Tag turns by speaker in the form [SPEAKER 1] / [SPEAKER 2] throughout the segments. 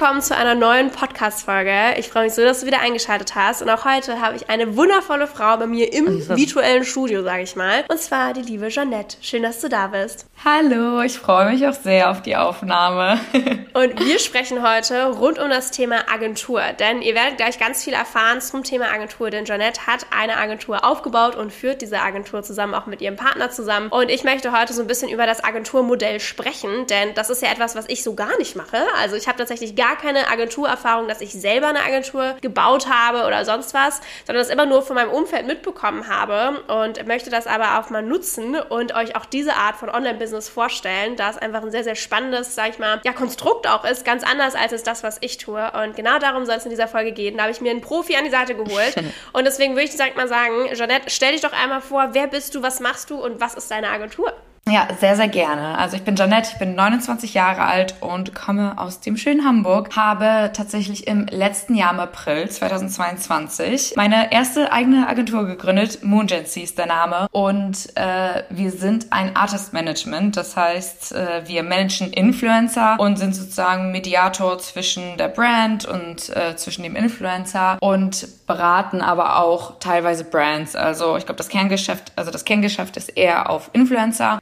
[SPEAKER 1] Willkommen zu einer neuen Podcast-Folge. Ich freue mich so, dass du wieder eingeschaltet hast. Und auch heute habe ich eine wundervolle Frau bei mir im virtuellen Studio, sage ich mal. Und zwar die liebe Jeanette. Schön, dass du da bist.
[SPEAKER 2] Hallo, ich freue mich auch sehr auf die Aufnahme.
[SPEAKER 1] und wir sprechen heute rund um das Thema Agentur. Denn ihr werdet gleich ganz viel erfahren zum Thema Agentur. Denn Jeanette hat eine Agentur aufgebaut und führt diese Agentur zusammen auch mit ihrem Partner zusammen. Und ich möchte heute so ein bisschen über das Agenturmodell sprechen. Denn das ist ja etwas, was ich so gar nicht mache. Also ich habe tatsächlich gar keine Agenturerfahrung, dass ich selber eine Agentur gebaut habe oder sonst was, sondern das immer nur von meinem Umfeld mitbekommen habe und möchte das aber auch mal nutzen und euch auch diese Art von Online-Business vorstellen, da es einfach ein sehr, sehr spannendes, sag ich mal, ja, Konstrukt auch ist, ganz anders als es das, was ich tue. Und genau darum soll es in dieser Folge gehen. Da habe ich mir einen Profi an die Seite geholt. und deswegen würde ich direkt mal sagen, Jeanette, stell dich doch einmal vor, wer bist du, was machst du und was ist deine Agentur?
[SPEAKER 2] Ja, sehr, sehr gerne. Also ich bin Janette, ich bin 29 Jahre alt und komme aus dem schönen Hamburg. Habe tatsächlich im letzten Jahr im April 2022 meine erste eigene Agentur gegründet. Moongency ist der Name. Und äh, wir sind ein Artist Management. Das heißt, äh, wir managen Influencer und sind sozusagen Mediator zwischen der Brand und äh, zwischen dem Influencer und beraten aber auch teilweise Brands. Also ich glaube, das Kerngeschäft, also das Kerngeschäft ist eher auf Influencer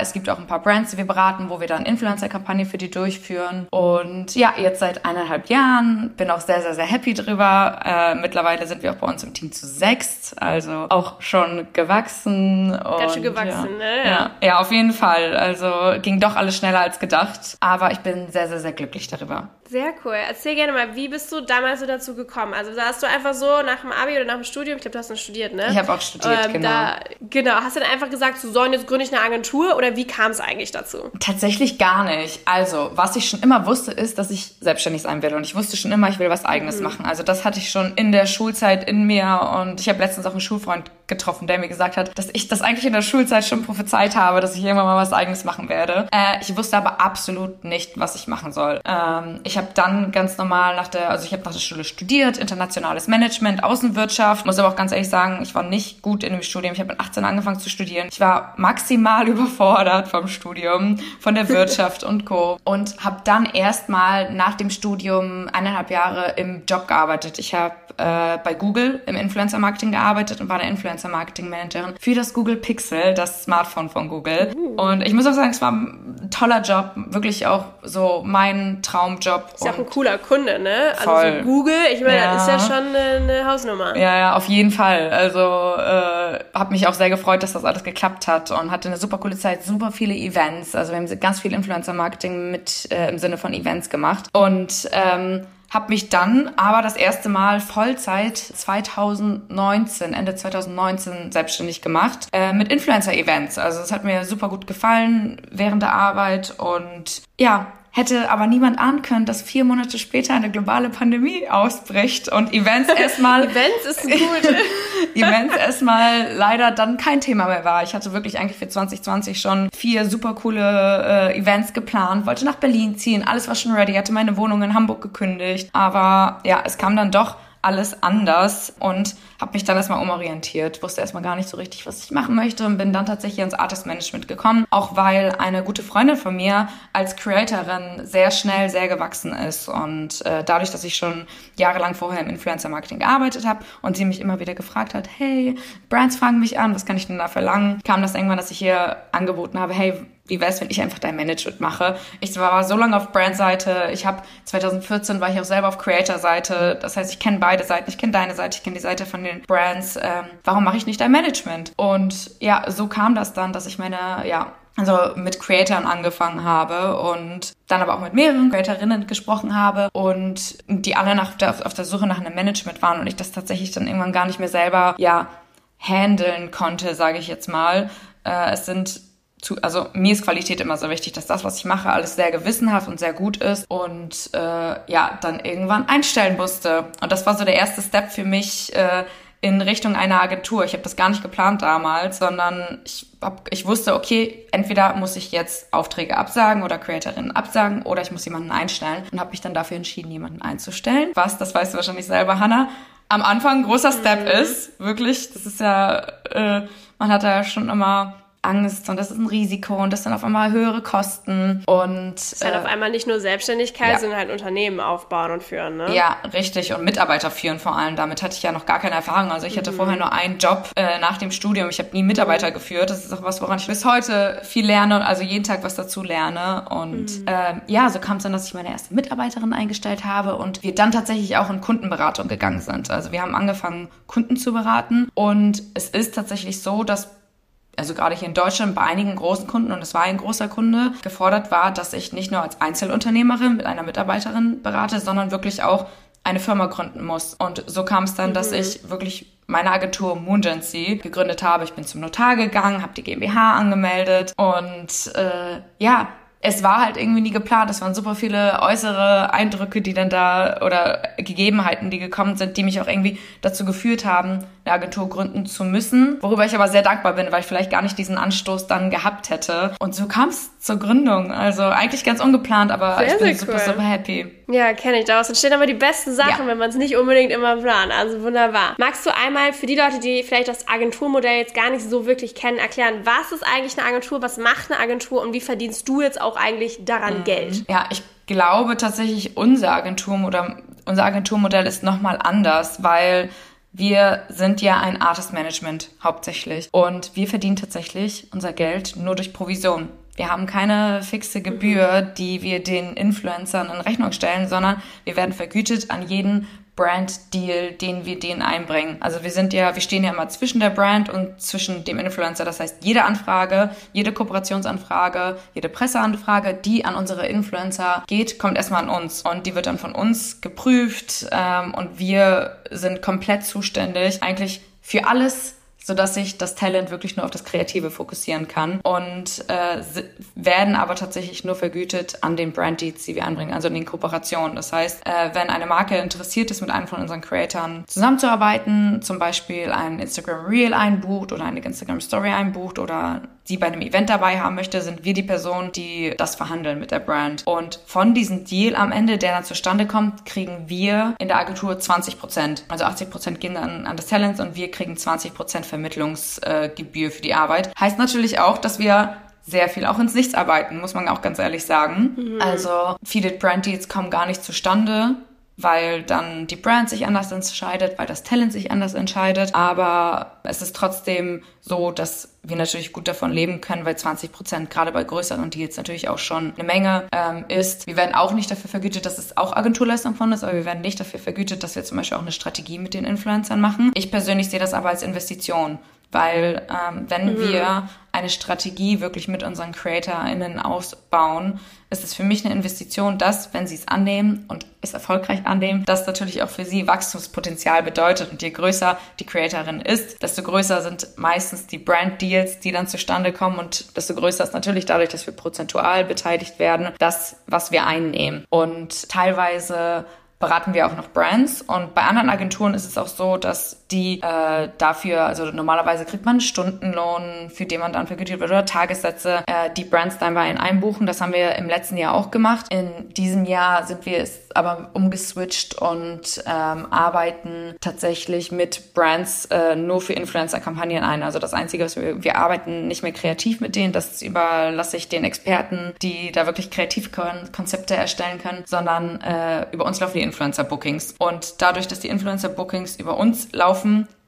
[SPEAKER 2] es gibt auch ein paar Brands, die wir beraten, wo wir dann Influencer-Kampagne für die durchführen. Und ja, jetzt seit eineinhalb Jahren bin auch sehr, sehr, sehr happy drüber. Äh, mittlerweile sind wir auch bei uns im Team zu sechs, also auch schon gewachsen.
[SPEAKER 1] Ganz schön gewachsen,
[SPEAKER 2] ja,
[SPEAKER 1] ne?
[SPEAKER 2] Ja. ja. ja, auf jeden Fall. Also ging doch alles schneller als gedacht. Aber ich bin sehr, sehr, sehr glücklich darüber.
[SPEAKER 1] Sehr cool. Erzähl gerne mal, wie bist du damals so dazu gekommen? Also hast du einfach so nach dem Abi oder nach dem Studium, ich glaube, du hast dann studiert, ne?
[SPEAKER 2] Ich habe auch studiert, ähm, genau. Da,
[SPEAKER 1] genau. Hast du dann einfach gesagt, so sollen jetzt gründe ich eine Agentur oder wie kam es eigentlich dazu?
[SPEAKER 2] Tatsächlich gar nicht. Also, was ich schon immer wusste, ist, dass ich selbstständig sein will und ich wusste schon immer, ich will was eigenes mhm. machen. Also, das hatte ich schon in der Schulzeit in mir und ich habe letztens auch einen Schulfreund getroffen, der mir gesagt hat, dass ich das eigentlich in der Schulzeit schon prophezeit habe, dass ich irgendwann mal was eigenes machen werde. Äh, ich wusste aber absolut nicht, was ich machen soll. Ähm, ich habe dann ganz normal nach der, also ich habe nach der Schule studiert, internationales Management, Außenwirtschaft. Muss aber auch ganz ehrlich sagen, ich war nicht gut in dem Studium. Ich habe mit 18 angefangen zu studieren. Ich war maximal überfordert vom Studium, von der Wirtschaft und Co. Und habe dann erstmal nach dem Studium eineinhalb Jahre im Job gearbeitet. Ich habe äh, bei Google im Influencer-Marketing gearbeitet und war der Influencer-Marketing-Managerin für das Google Pixel, das Smartphone von Google. Uh. Und ich muss auch sagen, es war ein toller Job, wirklich auch so mein Traumjob.
[SPEAKER 1] Ist ja auch ein cooler Kunde, ne? Also voll. so Google, ich meine, ja. das ist ja schon eine, eine, Hausnummer.
[SPEAKER 2] Ja, ja, auf jeden Fall. Also äh, habe mich auch sehr gefreut, dass das alles geklappt hat und hatte eine super coole Zeit, super viele Events. Also wir haben ganz viel Influencer-Marketing mit äh, im Sinne von Events gemacht und ähm, habe mich dann aber das erste Mal Vollzeit 2019, Ende 2019 selbstständig gemacht äh, mit Influencer-Events. Also es hat mir super gut gefallen während der Arbeit und ja, hätte aber niemand ahnen können, dass vier Monate später eine globale Pandemie ausbricht und Events erstmal
[SPEAKER 1] Events ist gut.
[SPEAKER 2] Events erstmal leider dann kein Thema mehr war. Ich hatte wirklich eigentlich für 2020 schon vier super coole äh, Events geplant, wollte nach Berlin ziehen, alles war schon ready, hatte meine Wohnung in Hamburg gekündigt, aber ja, es kam dann doch alles anders und habe mich dann erstmal umorientiert, wusste erstmal gar nicht so richtig, was ich machen möchte und bin dann tatsächlich ins Artist Management gekommen, auch weil eine gute Freundin von mir als Creatorin sehr schnell sehr gewachsen ist und äh, dadurch, dass ich schon jahrelang vorher im Influencer Marketing gearbeitet habe und sie mich immer wieder gefragt hat, hey, Brands fragen mich an, was kann ich denn da verlangen, kam das irgendwann, dass ich ihr angeboten habe, hey, wie wäre es, wenn ich einfach dein Management mache? Ich war so lange auf Brand-Seite. Ich habe 2014 war ich auch selber auf Creator-Seite. Das heißt, ich kenne beide Seiten. Ich kenne deine Seite, ich kenne die Seite von den Brands. Ähm, warum mache ich nicht dein Management? Und ja, so kam das dann, dass ich meine, ja, also mit Creatoren angefangen habe und dann aber auch mit mehreren Creatorinnen gesprochen habe und die alle nach der, auf der Suche nach einem Management waren und ich das tatsächlich dann irgendwann gar nicht mehr selber, ja, handeln konnte, sage ich jetzt mal. Äh, es sind zu, also mir ist Qualität immer so wichtig, dass das, was ich mache, alles sehr gewissenhaft und sehr gut ist und äh, ja, dann irgendwann einstellen musste. Und das war so der erste Step für mich, äh, in Richtung einer Agentur. Ich habe das gar nicht geplant damals, sondern ich, hab, ich wusste, okay, entweder muss ich jetzt Aufträge absagen oder Creatorinnen absagen oder ich muss jemanden einstellen und habe mich dann dafür entschieden, jemanden einzustellen. Was, das weißt du wahrscheinlich selber, Hannah, am Anfang ein großer Step mhm. ist. Wirklich, das ist ja, äh, man hat da ja schon immer Angst und das ist ein Risiko und das sind auf einmal höhere Kosten und
[SPEAKER 1] das ist halt äh, auf einmal nicht nur Selbstständigkeit, ja. sondern halt Unternehmen aufbauen und führen, ne?
[SPEAKER 2] Ja, richtig und Mitarbeiter führen vor allem. Damit hatte ich ja noch gar keine Erfahrung. Also ich hatte mhm. vorher nur einen Job äh, nach dem Studium. Ich habe nie Mitarbeiter mhm. geführt. Das ist auch was, woran ich bis heute viel lerne, also jeden Tag was dazu lerne. Und mhm. äh, ja, so kam es dann, dass ich meine erste Mitarbeiterin eingestellt habe und wir dann tatsächlich auch in Kundenberatung gegangen sind. Also wir haben angefangen, Kunden zu beraten und es ist tatsächlich so, dass also gerade hier in Deutschland bei einigen großen Kunden, und es war ein großer Kunde, gefordert war, dass ich nicht nur als Einzelunternehmerin mit einer Mitarbeiterin berate, sondern wirklich auch eine Firma gründen muss. Und so kam es dann, mhm. dass ich wirklich meine Agentur Moongency gegründet habe. Ich bin zum Notar gegangen, habe die GmbH angemeldet und äh, ja, es war halt irgendwie nie geplant. Es waren super viele äußere Eindrücke, die dann da oder Gegebenheiten, die gekommen sind, die mich auch irgendwie dazu geführt haben, eine Agentur gründen zu müssen. Worüber ich aber sehr dankbar bin, weil ich vielleicht gar nicht diesen Anstoß dann gehabt hätte. Und so kam es zur Gründung. Also eigentlich ganz ungeplant, aber sehr, ich bin super, cool. super happy.
[SPEAKER 1] Ja, kenne ich. Daraus entstehen aber die besten Sachen, ja. wenn man es nicht unbedingt immer plant. Also wunderbar. Magst du einmal für die Leute, die vielleicht das Agenturmodell jetzt gar nicht so wirklich kennen, erklären, was ist eigentlich eine Agentur, was macht eine Agentur und wie verdienst du jetzt auch eigentlich daran mhm. Geld?
[SPEAKER 2] Ja, ich glaube tatsächlich, unser Agentur oder unser Agenturmodell ist nochmal anders, weil wir sind ja ein Artist Management hauptsächlich und wir verdienen tatsächlich unser Geld nur durch Provision. Wir haben keine fixe Gebühr, die wir den Influencern in Rechnung stellen, sondern wir werden vergütet an jeden Brand-Deal, den wir denen einbringen. Also wir sind ja, wir stehen ja immer zwischen der Brand und zwischen dem Influencer. Das heißt, jede Anfrage, jede Kooperationsanfrage, jede Presseanfrage, die an unsere Influencer geht, kommt erstmal an uns. Und die wird dann von uns geprüft ähm, und wir sind komplett zuständig eigentlich für alles, sodass sich das Talent wirklich nur auf das Kreative fokussieren kann und äh, werden aber tatsächlich nur vergütet an den Brand Deeds, die wir anbringen, also in den Kooperationen. Das heißt, äh, wenn eine Marke interessiert ist, mit einem von unseren Creatoren zusammenzuarbeiten, zum Beispiel ein Instagram Reel einbucht oder eine Instagram Story einbucht oder die bei einem Event dabei haben möchte, sind wir die Person, die das verhandeln mit der Brand. Und von diesem Deal am Ende, der dann zustande kommt, kriegen wir in der Agentur 20 Prozent. Also 80 Prozent gehen dann an das Talent und wir kriegen 20 Prozent Vermittlungsgebühr äh, für die Arbeit. Heißt natürlich auch, dass wir sehr viel auch ins Nichts arbeiten, muss man auch ganz ehrlich sagen. Mhm. Also viele Brand Deals kommen gar nicht zustande, weil dann die Brand sich anders entscheidet, weil das Talent sich anders entscheidet. Aber es ist trotzdem so, dass wir natürlich gut davon leben können, weil 20 Prozent gerade bei größeren Deals natürlich auch schon eine Menge ähm, ist. Wir werden auch nicht dafür vergütet, dass es auch Agenturleistung von ist, aber wir werden nicht dafür vergütet, dass wir zum Beispiel auch eine Strategie mit den Influencern machen. Ich persönlich sehe das aber als Investition. Weil ähm, wenn mhm. wir eine Strategie wirklich mit unseren CreatorInnen ausbauen, ist es für mich eine Investition, dass, wenn sie es annehmen und es erfolgreich annehmen, das natürlich auch für sie Wachstumspotenzial bedeutet. Und je größer die Creatorin ist, desto größer sind meistens die Brand-Deals, die dann zustande kommen und desto größer ist natürlich dadurch, dass wir prozentual beteiligt werden, das, was wir einnehmen. Und teilweise beraten wir auch noch Brands. Und bei anderen Agenturen ist es auch so, dass die äh, dafür, also normalerweise kriegt man Stundenlohn, für den man dann vergütet wird oder Tagessätze, äh, die Brands dann bei ihnen einbuchen. Das haben wir im letzten Jahr auch gemacht. In diesem Jahr sind wir es aber umgeswitcht und ähm, arbeiten tatsächlich mit Brands äh, nur für Influencer-Kampagnen ein. Also das Einzige, was wir, wir arbeiten nicht mehr kreativ mit denen, das überlasse ich den Experten, die da wirklich kreative Konzepte erstellen können, sondern äh, über uns laufen die Influencer-Bookings. Und dadurch, dass die Influencer-Bookings über uns laufen,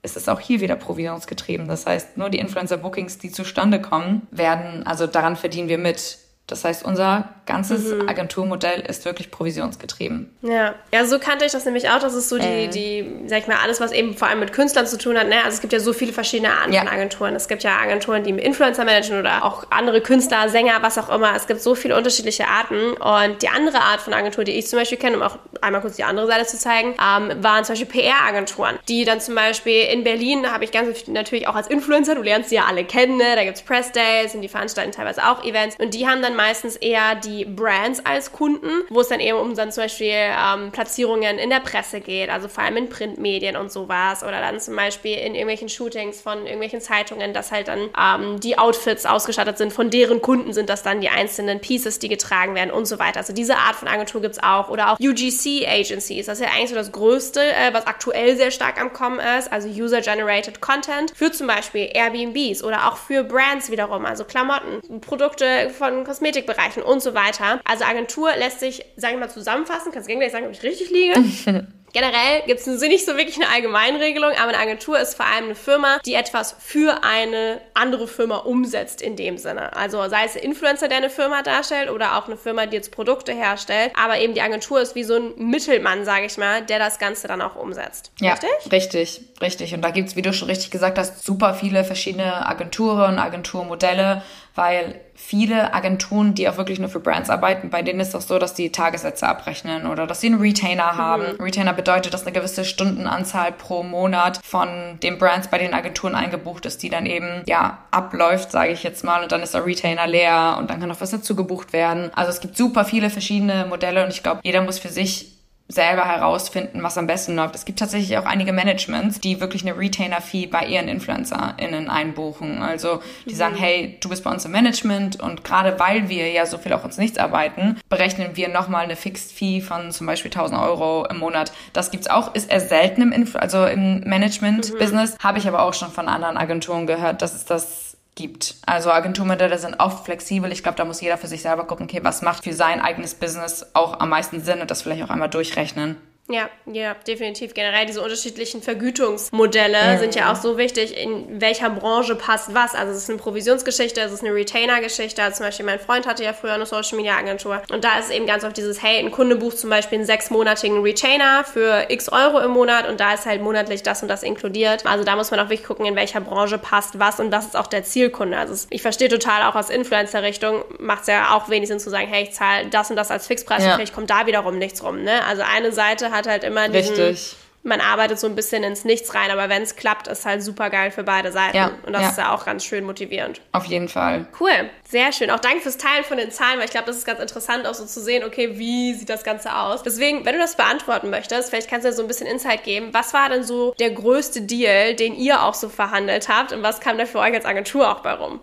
[SPEAKER 2] ist es auch hier wieder provisionsgetrieben. Das heißt, nur die Influencer-Bookings, die zustande kommen, werden, also daran verdienen wir mit. Das heißt, unser ganzes mhm. Agenturmodell ist wirklich provisionsgetrieben.
[SPEAKER 1] Ja, ja, so kannte ich das nämlich auch. Das ist so die, äh. die, sag ich mal, alles, was eben vor allem mit Künstlern zu tun hat. Ne? Also es gibt ja so viele verschiedene Arten ja. von Agenturen. Es gibt ja Agenturen, die Influencer managen oder auch andere Künstler, Sänger, was auch immer. Es gibt so viele unterschiedliche Arten. Und die andere Art von Agentur, die ich zum Beispiel kenne, um auch einmal kurz die andere Seite zu zeigen, ähm, waren zum Beispiel PR-Agenturen, die dann zum Beispiel in Berlin, habe ich ganz natürlich auch als Influencer, du lernst sie ja alle kennen, ne? da gibt es Press Days und die veranstalten teilweise auch Events. Und die haben dann meistens eher die Brands als Kunden, wo es dann eben um dann zum Beispiel ähm, Platzierungen in der Presse geht, also vor allem in Printmedien und sowas oder dann zum Beispiel in irgendwelchen Shootings von irgendwelchen Zeitungen, dass halt dann ähm, die Outfits ausgestattet sind, von deren Kunden sind das dann die einzelnen Pieces, die getragen werden und so weiter. Also diese Art von Agentur gibt es auch oder auch UGC Agencies, das ist ja eigentlich so das Größte, äh, was aktuell sehr stark am Kommen ist, also User-Generated Content für zum Beispiel Airbnbs oder auch für Brands wiederum, also Klamotten, Produkte von Kosmetikbereichen und so weiter. Also Agentur lässt sich, sage ich mal, zusammenfassen. Kannst du gleich sagen, ob ich richtig liege? Generell gibt es nicht so wirklich eine Allgemeinregelung, aber eine Agentur ist vor allem eine Firma, die etwas für eine andere Firma umsetzt in dem Sinne. Also sei es ein Influencer, der eine Firma darstellt oder auch eine Firma, die jetzt Produkte herstellt. Aber eben die Agentur ist wie so ein Mittelmann, sage ich mal, der das Ganze dann auch umsetzt.
[SPEAKER 2] Ja, richtig? Richtig, richtig. Und da gibt es, wie du schon richtig gesagt hast, super viele verschiedene Agenturen, Agenturmodelle weil viele Agenturen, die auch wirklich nur für Brands arbeiten, bei denen ist es so, dass die Tagessätze abrechnen oder dass sie einen Retainer haben. Mhm. Retainer bedeutet, dass eine gewisse Stundenanzahl pro Monat von den Brands bei den Agenturen eingebucht ist, die dann eben ja abläuft, sage ich jetzt mal, und dann ist der Retainer leer und dann kann noch was dazu gebucht werden. Also es gibt super viele verschiedene Modelle und ich glaube, jeder muss für sich selber herausfinden, was am besten läuft. Es gibt tatsächlich auch einige Managements, die wirklich eine Retainer-Fee bei ihren InfluencerInnen einbuchen. Also die mhm. sagen, hey, du bist bei uns im Management und gerade weil wir ja so viel auch uns nichts arbeiten, berechnen wir nochmal eine Fixed-Fee von zum Beispiel 1000 Euro im Monat. Das gibt's auch, ist eher selten im, Influ also im Management-Business, mhm. habe ich aber auch schon von anderen Agenturen gehört, dass es das gibt. Also Agenturmodelle sind oft flexibel. Ich glaube, da muss jeder für sich selber gucken, okay, was macht für sein eigenes Business auch am meisten Sinn und das vielleicht auch einmal durchrechnen.
[SPEAKER 1] Ja, ja, definitiv. Generell diese unterschiedlichen Vergütungsmodelle mhm. sind ja auch so wichtig, in welcher Branche passt was. Also es ist eine Provisionsgeschichte, es ist eine Retainer-Geschichte. Also zum Beispiel mein Freund hatte ja früher eine Social-Media-Agentur und da ist eben ganz oft dieses, hey, ein Kunde bucht zum Beispiel einen sechsmonatigen Retainer für x Euro im Monat und da ist halt monatlich das und das inkludiert. Also da muss man auch wirklich gucken, in welcher Branche passt was und was ist auch der Zielkunde. Also ich verstehe total auch aus Influencer-Richtung, macht es ja auch wenig Sinn zu sagen, hey, ich zahle das und das als Fixpreis ja. und vielleicht kommt da wiederum nichts rum. Ne? Also eine Seite hat halt immer diesen, Richtig. man arbeitet so ein bisschen ins Nichts rein, aber wenn es klappt, ist halt super geil für beide Seiten. Ja, und das ja. ist ja auch ganz schön motivierend.
[SPEAKER 2] Auf jeden Fall.
[SPEAKER 1] Cool, sehr schön. Auch danke fürs Teilen von den Zahlen, weil ich glaube, das ist ganz interessant, auch so zu sehen, okay, wie sieht das Ganze aus. Deswegen, wenn du das beantworten möchtest, vielleicht kannst du dir so ein bisschen Insight geben. Was war denn so der größte Deal, den ihr auch so verhandelt habt und was kam da für euch als Agentur auch bei rum?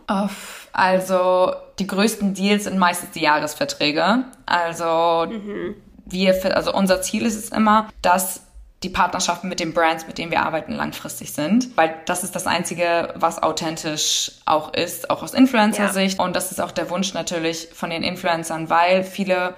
[SPEAKER 2] Also die größten Deals sind meistens die Jahresverträge. Also mhm wir, also unser Ziel ist es immer, dass die Partnerschaften mit den Brands, mit denen wir arbeiten, langfristig sind. Weil das ist das Einzige, was authentisch auch ist, auch aus Influencer-Sicht. Ja. Und das ist auch der Wunsch natürlich von den Influencern, weil viele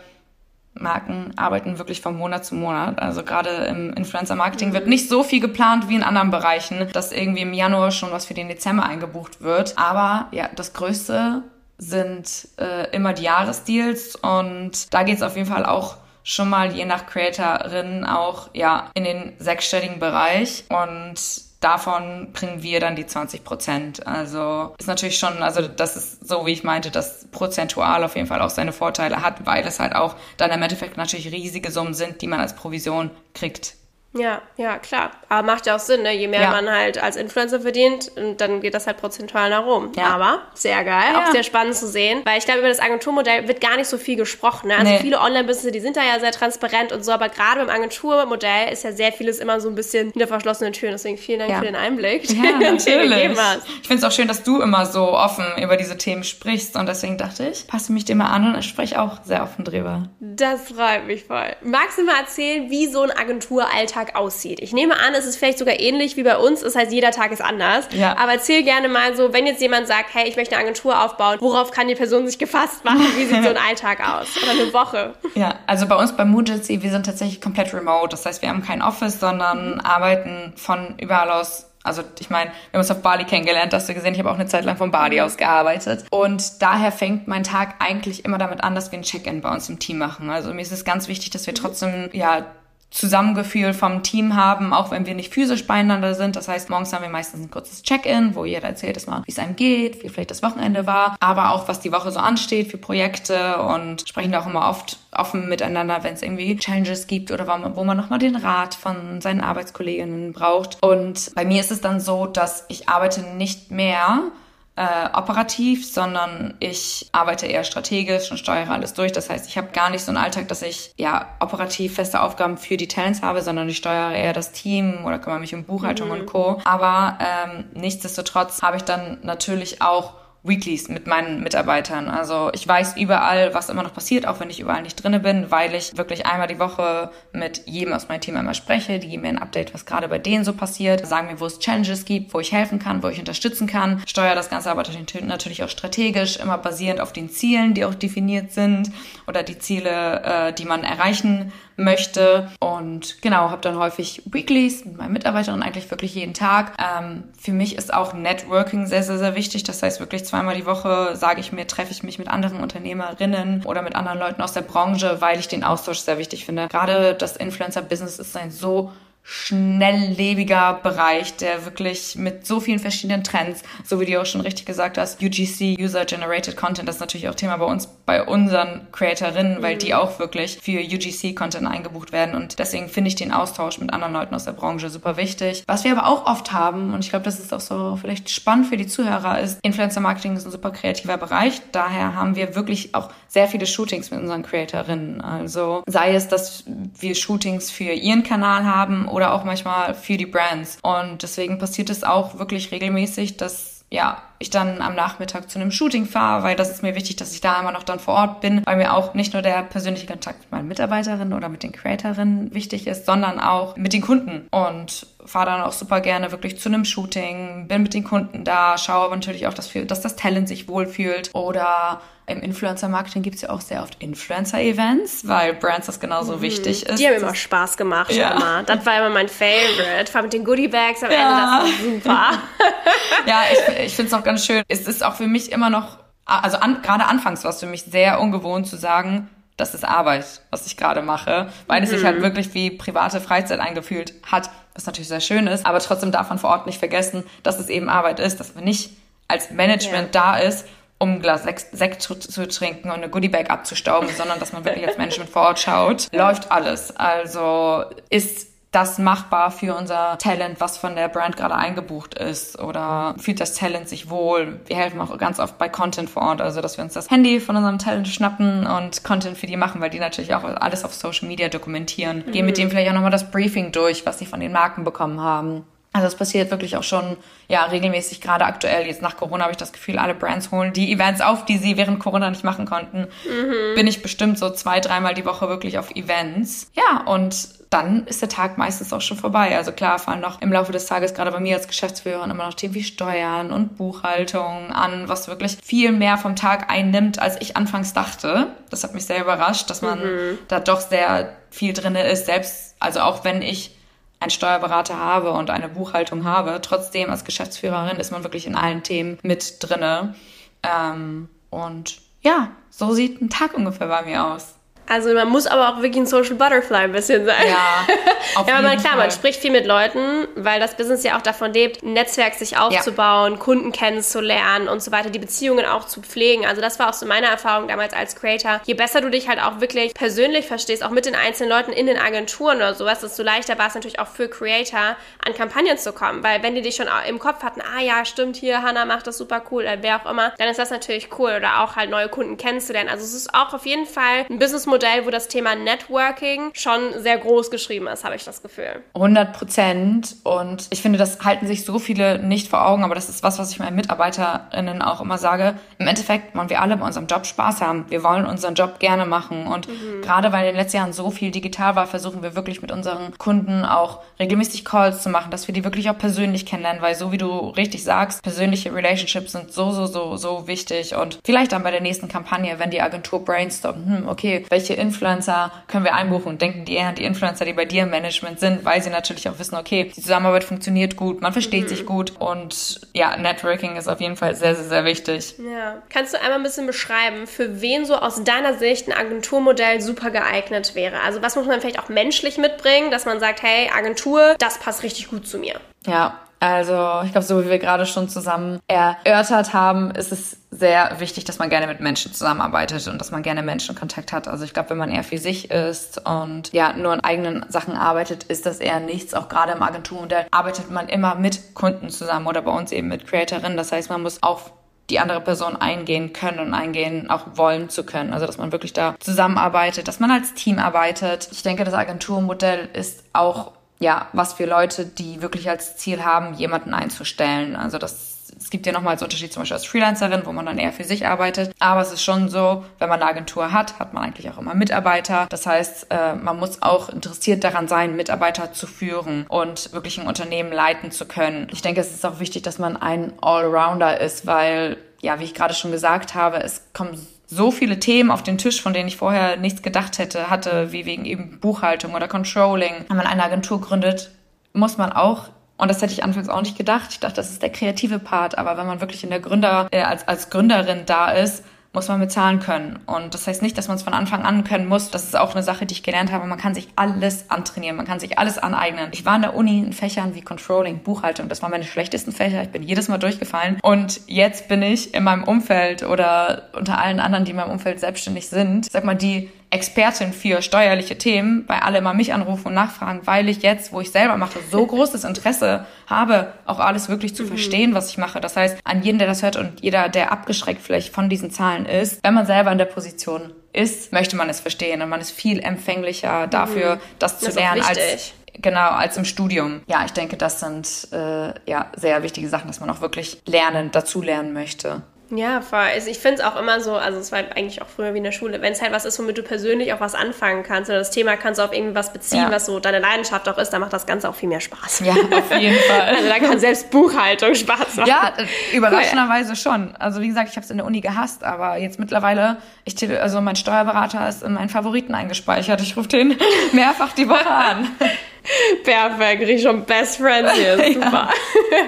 [SPEAKER 2] Marken arbeiten wirklich von Monat zu Monat. Also gerade im Influencer-Marketing mhm. wird nicht so viel geplant wie in anderen Bereichen, dass irgendwie im Januar schon was für den Dezember eingebucht wird. Aber ja, das Größte sind äh, immer die Jahresdeals und da geht es auf jeden Fall auch schon mal je nach Creatorin auch ja in den sechsstelligen Bereich und davon bringen wir dann die 20 Prozent. Also ist natürlich schon, also das ist so, wie ich meinte, dass prozentual auf jeden Fall auch seine Vorteile hat, weil es halt auch dann im Endeffekt natürlich riesige Summen sind, die man als Provision kriegt.
[SPEAKER 1] Ja, ja, klar. Aber macht ja auch Sinn, ne? Je mehr ja. man halt als Influencer verdient, dann geht das halt prozentual nach oben. Ja. Aber sehr geil, ja. auch sehr spannend zu sehen, weil ich glaube, über das Agenturmodell wird gar nicht so viel gesprochen. Ne? Also nee. viele Online-Businesses, die sind da ja sehr transparent und so, aber gerade beim Agenturmodell ist ja sehr vieles immer so ein bisschen hinter verschlossenen Türen. Deswegen vielen Dank für den Einblick,
[SPEAKER 2] den ja, du gegeben hast. Ich finde es auch schön, dass du immer so offen über diese Themen sprichst und deswegen dachte ich, passe mich dir mal an und ich spreche auch sehr offen drüber.
[SPEAKER 1] Das freut mich voll. Magst du mal erzählen, wie so ein Agenturalltag Alltag aussieht. Ich nehme an, es ist vielleicht sogar ähnlich wie bei uns. Das heißt, jeder Tag ist anders. Ja. Aber erzähl gerne mal so, wenn jetzt jemand sagt, hey, ich möchte eine Agentur aufbauen, worauf kann die Person sich gefasst machen? Wie sieht so ein Alltag aus? Oder eine Woche?
[SPEAKER 2] Ja, also bei uns bei Moogency, wir sind tatsächlich komplett remote. Das heißt, wir haben kein Office, sondern mhm. arbeiten von überall aus also ich meine, wir haben uns auf Bali kennengelernt, hast du gesehen, ich habe auch eine Zeit lang von Bali mhm. aus gearbeitet. Und daher fängt mein Tag eigentlich immer damit an, dass wir ein Check-in bei uns im Team machen. Also mir ist es ganz wichtig, dass wir mhm. trotzdem ja Zusammengefühl vom Team haben, auch wenn wir nicht physisch beieinander sind. Das heißt, morgens haben wir meistens ein kurzes Check-in, wo jeder erzählt erstmal, wie es einem geht, wie vielleicht das Wochenende war, aber auch was die Woche so ansteht für Projekte und sprechen auch immer oft offen miteinander, wenn es irgendwie Challenges gibt oder wo man, wo man nochmal den Rat von seinen Arbeitskolleginnen braucht. Und bei mir ist es dann so, dass ich arbeite nicht mehr äh, operativ, sondern ich arbeite eher strategisch und steuere alles durch. Das heißt, ich habe gar nicht so einen Alltag, dass ich ja operativ feste Aufgaben für die Talents habe, sondern ich steuere eher das Team oder kümmere mich um Buchhaltung mhm. und Co. Aber ähm, nichtsdestotrotz habe ich dann natürlich auch Weeklies mit meinen Mitarbeitern. Also ich weiß überall, was immer noch passiert, auch wenn ich überall nicht drinne bin, weil ich wirklich einmal die Woche mit jedem aus meinem Team einmal spreche. Die geben mir ein Update, was gerade bei denen so passiert, sagen mir, wo es Challenges gibt, wo ich helfen kann, wo ich unterstützen kann. Steuere das Ganze aber natürlich auch strategisch, immer basierend auf den Zielen, die auch definiert sind oder die Ziele, äh, die man erreichen möchte. Und genau, habe dann häufig Weeklies mit meinen Mitarbeiterinnen eigentlich wirklich jeden Tag. Ähm, für mich ist auch Networking sehr, sehr, sehr wichtig. Das heißt, wirklich zweimal die Woche sage ich mir, treffe ich mich mit anderen Unternehmerinnen oder mit anderen Leuten aus der Branche, weil ich den Austausch sehr wichtig finde. Gerade das Influencer-Business ist ein so schnelllebiger Bereich, der wirklich mit so vielen verschiedenen Trends, so wie du auch schon richtig gesagt hast, UGC, User Generated Content, das ist natürlich auch Thema bei uns, bei unseren Creatorinnen, mhm. weil die auch wirklich für UGC Content eingebucht werden und deswegen finde ich den Austausch mit anderen Leuten aus der Branche super wichtig. Was wir aber auch oft haben und ich glaube, das ist auch so vielleicht spannend für die Zuhörer ist, Influencer Marketing ist ein super kreativer Bereich, daher haben wir wirklich auch sehr viele Shootings mit unseren Creatorinnen. Also sei es, dass wir Shootings für ihren Kanal haben oder auch manchmal für die Brands. Und deswegen passiert es auch wirklich regelmäßig, dass ja, ich dann am Nachmittag zu einem Shooting fahre, weil das ist mir wichtig, dass ich da immer noch dann vor Ort bin, weil mir auch nicht nur der persönliche Kontakt mit meinen Mitarbeiterinnen oder mit den Creatorinnen wichtig ist, sondern auch mit den Kunden und fahre dann auch super gerne wirklich zu einem Shooting, bin mit den Kunden da, schaue aber natürlich auch, dass, dass das Talent sich wohlfühlt oder im Influencer-Marketing gibt es ja auch sehr oft Influencer-Events, weil Brands das genauso mhm. wichtig ist.
[SPEAKER 1] Die haben immer Spaß gemacht, ja. immer. Das war immer mein Favorite. Vor allem mit den Goodie-Bags am ja. Ende, das war super.
[SPEAKER 2] ja, ich, ich finde es auch ganz schön. Es ist auch für mich immer noch, also an, gerade anfangs war es für mich sehr ungewohnt zu sagen, das ist Arbeit, was ich gerade mache, weil mhm. es sich halt mhm. wirklich wie private Freizeit eingefühlt hat, was natürlich sehr schön ist, aber trotzdem darf man vor Ort nicht vergessen, dass es eben Arbeit ist, dass man nicht als Management ja. da ist, um ein Glas Sekt, Sekt zu, zu, trinken und eine Goodiebag abzustauben, sondern dass man wirklich als Management vor Ort schaut. Läuft alles. Also ist das machbar für unser Talent, was von der Brand gerade eingebucht ist? Oder fühlt das Talent sich wohl? Wir helfen auch ganz oft bei Content vor Ort, also dass wir uns das Handy von unserem Talent schnappen und Content für die machen, weil die natürlich auch alles auf Social Media dokumentieren. Mhm. Gehen mit mhm. denen vielleicht auch nochmal das Briefing durch, was sie von den Marken bekommen haben. Also es passiert wirklich auch schon ja regelmäßig, gerade aktuell. Jetzt nach Corona habe ich das Gefühl, alle Brands holen die Events auf, die sie während Corona nicht machen konnten. Mhm. Bin ich bestimmt so zwei, dreimal die Woche wirklich auf Events. Ja, und dann ist der Tag meistens auch schon vorbei. Also klar fallen noch im Laufe des Tages gerade bei mir als Geschäftsführerin immer noch Themen wie Steuern und Buchhaltung an, was wirklich viel mehr vom Tag einnimmt, als ich anfangs dachte. Das hat mich sehr überrascht, dass man mhm. da doch sehr viel drinne ist. Selbst, also auch wenn ich einen Steuerberater habe und eine Buchhaltung habe, trotzdem als Geschäftsführerin ist man wirklich in allen Themen mit drinne. Ähm, und ja, so sieht ein Tag ungefähr bei mir aus.
[SPEAKER 1] Also man muss aber auch wirklich ein Social Butterfly ein bisschen sein. Ja, auf ja, aber klar, Fall. man spricht viel mit Leuten, weil das Business ja auch davon lebt, ein Netzwerk sich aufzubauen, ja. Kunden kennenzulernen und so weiter, die Beziehungen auch zu pflegen. Also das war auch so meine Erfahrung damals als Creator. Je besser du dich halt auch wirklich persönlich verstehst, auch mit den einzelnen Leuten in den Agenturen oder sowas, desto leichter war es natürlich auch für Creator an Kampagnen zu kommen. Weil wenn die dich schon im Kopf hatten, ah ja, stimmt hier, Hannah macht das super cool, wer auch immer, dann ist das natürlich cool oder auch halt neue Kunden kennenzulernen. Also es ist auch auf jeden Fall ein Businessmodell, Modell, wo das Thema Networking schon sehr groß geschrieben ist, habe ich das Gefühl.
[SPEAKER 2] 100 Prozent. Und ich finde, das halten sich so viele nicht vor Augen, aber das ist was, was ich meinen MitarbeiterInnen auch immer sage. Im Endeffekt wollen wir alle bei unserem Job Spaß haben. Wir wollen unseren Job gerne machen. Und mhm. gerade weil in den letzten Jahren so viel digital war, versuchen wir wirklich mit unseren Kunden auch regelmäßig Calls zu machen, dass wir die wirklich auch persönlich kennenlernen, weil so wie du richtig sagst, persönliche Relationships sind so, so, so, so wichtig. Und vielleicht dann bei der nächsten Kampagne, wenn die Agentur brainstormt, hm, okay, welche welche Influencer können wir einbuchen und denken die eher an die Influencer, die bei dir im Management sind, weil sie natürlich auch wissen, okay, die Zusammenarbeit funktioniert gut, man versteht mhm. sich gut und ja, Networking ist auf jeden Fall sehr, sehr, sehr wichtig.
[SPEAKER 1] Ja. Kannst du einmal ein bisschen beschreiben, für wen so aus deiner Sicht ein Agenturmodell super geeignet wäre? Also was muss man vielleicht auch menschlich mitbringen, dass man sagt, hey, Agentur, das passt richtig gut zu mir?
[SPEAKER 2] Ja, also ich glaube, so wie wir gerade schon zusammen erörtert haben, ist es sehr wichtig, dass man gerne mit Menschen zusammenarbeitet und dass man gerne Menschenkontakt hat. Also ich glaube, wenn man eher für sich ist und ja nur an eigenen Sachen arbeitet, ist das eher nichts. Auch gerade im Agenturmodell arbeitet man immer mit Kunden zusammen oder bei uns eben mit Creatorinnen. Das heißt, man muss auf die andere Person eingehen können und eingehen auch wollen zu können. Also dass man wirklich da zusammenarbeitet, dass man als Team arbeitet. Ich denke, das Agenturmodell ist auch ja was für Leute, die wirklich als Ziel haben, jemanden einzustellen. Also das es gibt ja nochmals Unterschied zum Beispiel als Freelancerin, wo man dann eher für sich arbeitet. Aber es ist schon so, wenn man eine Agentur hat, hat man eigentlich auch immer Mitarbeiter. Das heißt, äh, man muss auch interessiert daran sein, Mitarbeiter zu führen und wirklich ein Unternehmen leiten zu können. Ich denke, es ist auch wichtig, dass man ein Allrounder ist, weil, ja, wie ich gerade schon gesagt habe, es kommen so viele Themen auf den Tisch, von denen ich vorher nichts gedacht hätte, hatte, wie wegen eben Buchhaltung oder Controlling. Wenn man eine Agentur gründet, muss man auch und das hätte ich anfangs auch nicht gedacht. Ich dachte, das ist der kreative Part. Aber wenn man wirklich in der Gründer, äh, als, als Gründerin da ist, muss man bezahlen können. Und das heißt nicht, dass man es von Anfang an können muss. Das ist auch eine Sache, die ich gelernt habe. Man kann sich alles antrainieren, man kann sich alles aneignen. Ich war in der Uni in Fächern wie Controlling, Buchhaltung. Das waren meine schlechtesten Fächer. Ich bin jedes Mal durchgefallen. Und jetzt bin ich in meinem Umfeld oder unter allen anderen, die in meinem Umfeld selbstständig sind, sag mal, die Expertin für steuerliche Themen, weil alle immer mich anrufen und nachfragen, weil ich jetzt, wo ich selber mache, so großes Interesse habe, auch alles wirklich zu mhm. verstehen, was ich mache. Das heißt, an jeden, der das hört und jeder, der abgeschreckt vielleicht von diesen Zahlen ist, wenn man selber in der Position ist, möchte man es verstehen und man ist viel empfänglicher dafür, mhm. das zu das lernen als genau als im Studium. Ja, ich denke, das sind äh, ja sehr wichtige Sachen, dass man auch wirklich lernen, dazu lernen möchte.
[SPEAKER 1] Ja, voll. Also ich finde es auch immer so, also es war eigentlich auch früher wie in der Schule, wenn es halt was ist, womit du persönlich auch was anfangen kannst oder das Thema kannst du auf irgendwas beziehen, ja. was so deine Leidenschaft auch ist, dann macht das Ganze auch viel mehr Spaß.
[SPEAKER 2] Ja, auf jeden Fall.
[SPEAKER 1] Also da kann selbst Buchhaltung Spaß machen.
[SPEAKER 2] Ja, äh, überraschenderweise schon. Also wie gesagt, ich habe es in der Uni gehasst, aber jetzt mittlerweile, ich also mein Steuerberater ist in meinen Favoriten eingespeichert. Ich rufe den mehrfach die Woche an.
[SPEAKER 1] Perfekt, ich schon Best Friends hier. Super. Ja.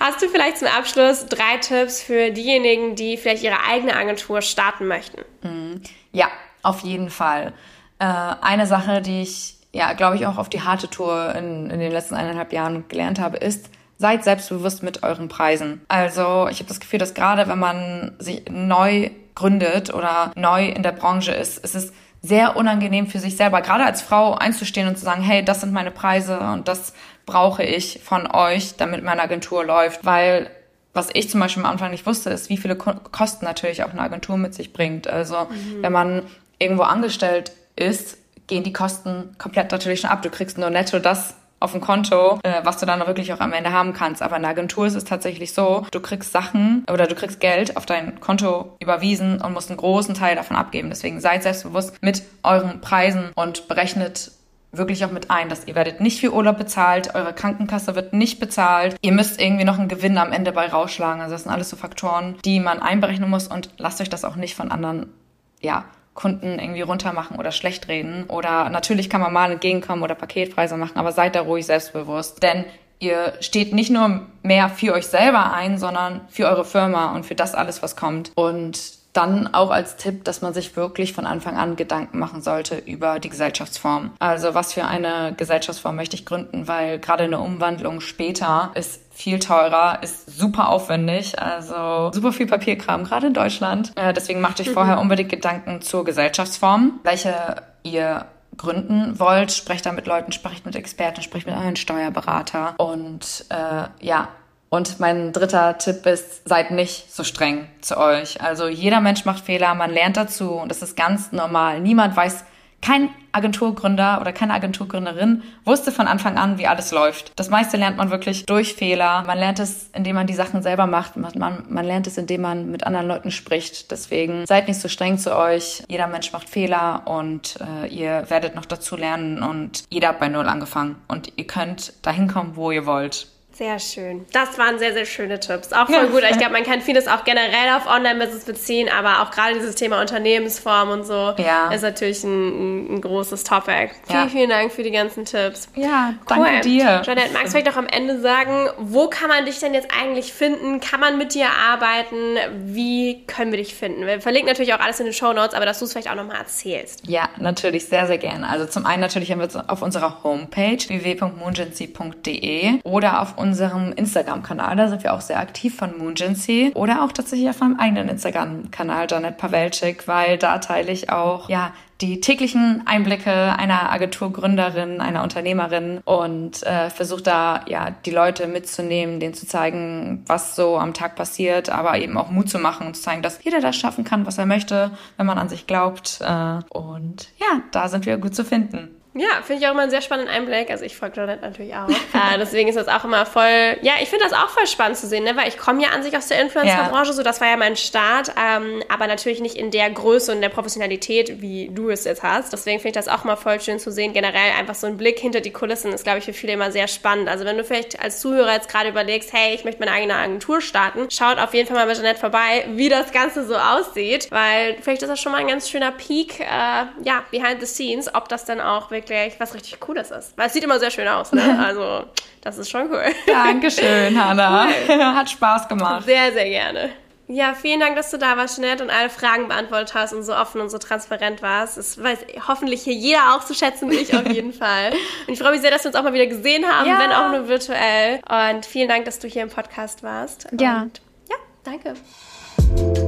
[SPEAKER 1] Hast du vielleicht zum Abschluss drei Tipps für diejenigen, die vielleicht ihre eigene Agentur starten möchten?
[SPEAKER 2] Mm, ja, auf jeden Fall. Äh, eine Sache, die ich, ja, glaube ich, auch auf die harte Tour in, in den letzten eineinhalb Jahren gelernt habe, ist, seid selbstbewusst mit euren Preisen. Also ich habe das Gefühl, dass gerade wenn man sich neu gründet oder neu in der Branche ist, ist es sehr unangenehm für sich selber, gerade als Frau einzustehen und zu sagen, hey, das sind meine Preise und das brauche ich von euch, damit meine Agentur läuft, weil was ich zum Beispiel am Anfang nicht wusste, ist, wie viele Kosten natürlich auch eine Agentur mit sich bringt. Also mhm. wenn man irgendwo angestellt ist, gehen die Kosten komplett natürlich schon ab. Du kriegst nur netto das auf dem Konto, äh, was du dann wirklich auch am Ende haben kannst. Aber in der Agentur ist es tatsächlich so, du kriegst Sachen oder du kriegst Geld auf dein Konto überwiesen und musst einen großen Teil davon abgeben. Deswegen seid selbstbewusst mit euren Preisen und berechnet wirklich auch mit ein, dass ihr werdet nicht für Urlaub bezahlt, eure Krankenkasse wird nicht bezahlt, ihr müsst irgendwie noch einen Gewinn am Ende bei rausschlagen. Also das sind alles so Faktoren, die man einberechnen muss und lasst euch das auch nicht von anderen, ja, Kunden irgendwie runtermachen oder schlecht reden. Oder natürlich kann man mal entgegenkommen oder Paketpreise machen, aber seid da ruhig selbstbewusst. Denn ihr steht nicht nur mehr für euch selber ein, sondern für eure Firma und für das alles, was kommt. Und dann auch als Tipp, dass man sich wirklich von Anfang an Gedanken machen sollte über die Gesellschaftsform. Also was für eine Gesellschaftsform möchte ich gründen, weil gerade eine Umwandlung später ist viel teurer, ist super aufwendig, also super viel Papierkram, gerade in Deutschland. Äh, deswegen macht euch vorher unbedingt Gedanken zur Gesellschaftsform, welche ihr gründen wollt, sprecht da mit Leuten, sprecht mit Experten, sprecht mit euren Steuerberater. Und äh, ja, und mein dritter Tipp ist, seid nicht so streng zu euch. Also jeder Mensch macht Fehler, man lernt dazu und das ist ganz normal. Niemand weiß, kein Agenturgründer oder keine Agenturgründerin wusste von Anfang an, wie alles läuft. Das meiste lernt man wirklich durch Fehler. Man lernt es, indem man die Sachen selber macht. Man, man lernt es, indem man mit anderen Leuten spricht. Deswegen seid nicht so streng zu euch. Jeder Mensch macht Fehler und äh, ihr werdet noch dazu lernen und jeder hat bei Null angefangen. Und ihr könnt dahin kommen, wo ihr wollt.
[SPEAKER 1] Sehr schön. Das waren sehr, sehr schöne Tipps. Auch voll gut. Ich glaube, man kann vieles auch generell auf Online-Business beziehen, aber auch gerade dieses Thema Unternehmensform und so ja. ist natürlich ein, ein großes Topic. Ja. Vielen, vielen Dank für die ganzen Tipps.
[SPEAKER 2] Ja, danke cool. dir.
[SPEAKER 1] Jeanette, magst du vielleicht noch am Ende sagen, wo kann man dich denn jetzt eigentlich finden? Kann man mit dir arbeiten? Wie können wir dich finden? Wir verlinken natürlich auch alles in den Show Notes, aber dass du es vielleicht auch nochmal erzählst.
[SPEAKER 2] Ja, natürlich, sehr, sehr gerne. Also zum einen natürlich haben wir auf unserer Homepage www.moongency.de oder auf unserer unserem Instagram-Kanal. Da sind wir auch sehr aktiv von Moongency. Oder auch tatsächlich auf meinem eigenen Instagram-Kanal, Janet Pawelczyk, weil da teile ich auch, ja, die täglichen Einblicke einer Agenturgründerin, einer Unternehmerin und äh, versuche da ja die Leute mitzunehmen, denen zu zeigen, was so am Tag passiert, aber eben auch Mut zu machen und zu zeigen, dass jeder das schaffen kann, was er möchte, wenn man an sich glaubt. Äh, und ja, da sind wir gut zu finden.
[SPEAKER 1] Ja, finde ich auch immer einen sehr spannenden Einblick. Also ich folge Jonette natürlich auch. äh, deswegen ist das auch immer voll, ja, ich finde das auch voll spannend zu sehen, ne? weil ich komme ja an sich aus der Influencer-Branche, ja. so das war ja mein Start, ähm, aber natürlich nicht in der Größe und der Professionalität, wie du es jetzt hast. Deswegen finde ich das auch immer voll schön zu sehen. Generell einfach so ein Blick hinter die Kulissen ist, glaube ich, für viele immer sehr spannend. Also wenn du vielleicht als Zuhörer jetzt gerade überlegst, hey, ich möchte meine eigene Agentur starten, schaut auf jeden Fall mal bei Jeanette vorbei, wie das Ganze so aussieht, weil vielleicht ist das schon mal ein ganz schöner Peak, äh, ja, behind the scenes, ob das dann auch wirklich was richtig Cooles ist. Weil es sieht immer sehr schön aus, ne? Also, das ist schon cool.
[SPEAKER 2] Dankeschön, Hanna. Cool. Hat Spaß gemacht.
[SPEAKER 1] Sehr, sehr gerne. Ja, vielen Dank, dass du da warst, Jeanette, und alle Fragen beantwortet hast und so offen und so transparent warst. Das weiß hoffentlich hier jeder auch zu schätzen, ich auf jeden Fall. Und ich freue mich sehr, dass wir uns auch mal wieder gesehen haben, ja. wenn auch nur virtuell. Und vielen Dank, dass du hier im Podcast warst.
[SPEAKER 2] Ja.
[SPEAKER 1] Und ja, danke.